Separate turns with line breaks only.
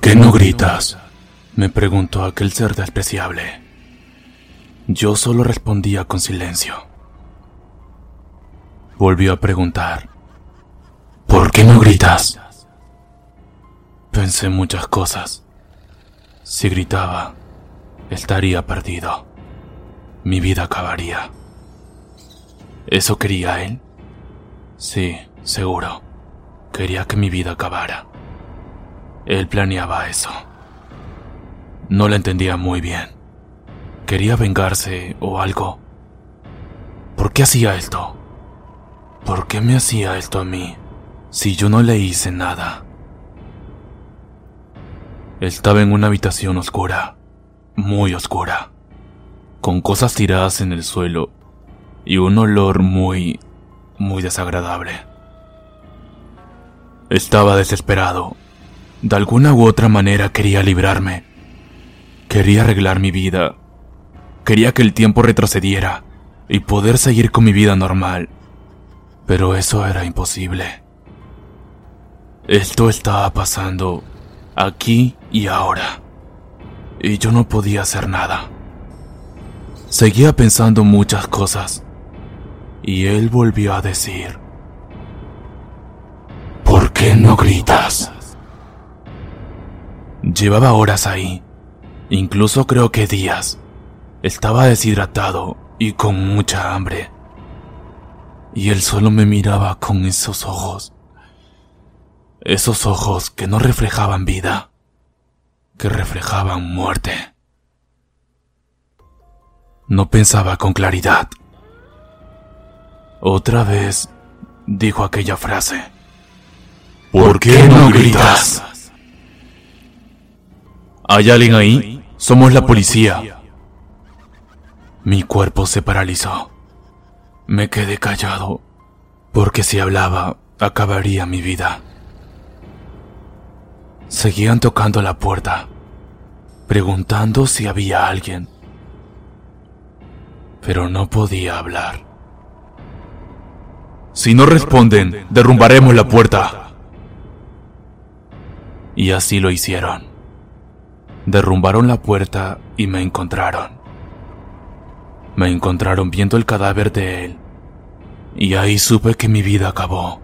¿Por qué no gritas? Me preguntó aquel ser despreciable. Yo solo respondía con silencio. Volvió a preguntar. ¿Por qué no gritas? Pensé muchas cosas. Si gritaba, estaría perdido. Mi vida acabaría. ¿Eso quería él? Sí, seguro. Quería que mi vida acabara. Él planeaba eso. No lo entendía muy bien. ¿Quería vengarse o algo? ¿Por qué hacía esto? ¿Por qué me hacía esto a mí si yo no le hice nada? Estaba en una habitación oscura, muy oscura, con cosas tiradas en el suelo y un olor muy, muy desagradable. Estaba desesperado de alguna u otra manera quería librarme. Quería arreglar mi vida. Quería que el tiempo retrocediera y poder seguir con mi vida normal. Pero eso era imposible. Esto estaba pasando aquí y ahora. Y yo no podía hacer nada. Seguía pensando muchas cosas. Y él volvió a decir, ¿por qué no gritas? Llevaba horas ahí, incluso creo que días. Estaba deshidratado y con mucha hambre. Y él solo me miraba con esos ojos. Esos ojos que no reflejaban vida, que reflejaban muerte. No pensaba con claridad. Otra vez dijo aquella frase. ¿Por qué no gritas? ¿Hay alguien ahí? Somos la policía. Mi cuerpo se paralizó. Me quedé callado, porque si hablaba, acabaría mi vida. Seguían tocando la puerta, preguntando si había alguien. Pero no podía hablar. Si no responden, derrumbaremos la puerta. Y así lo hicieron. Derrumbaron la puerta y me encontraron. Me encontraron viendo el cadáver de él. Y ahí supe que mi vida acabó.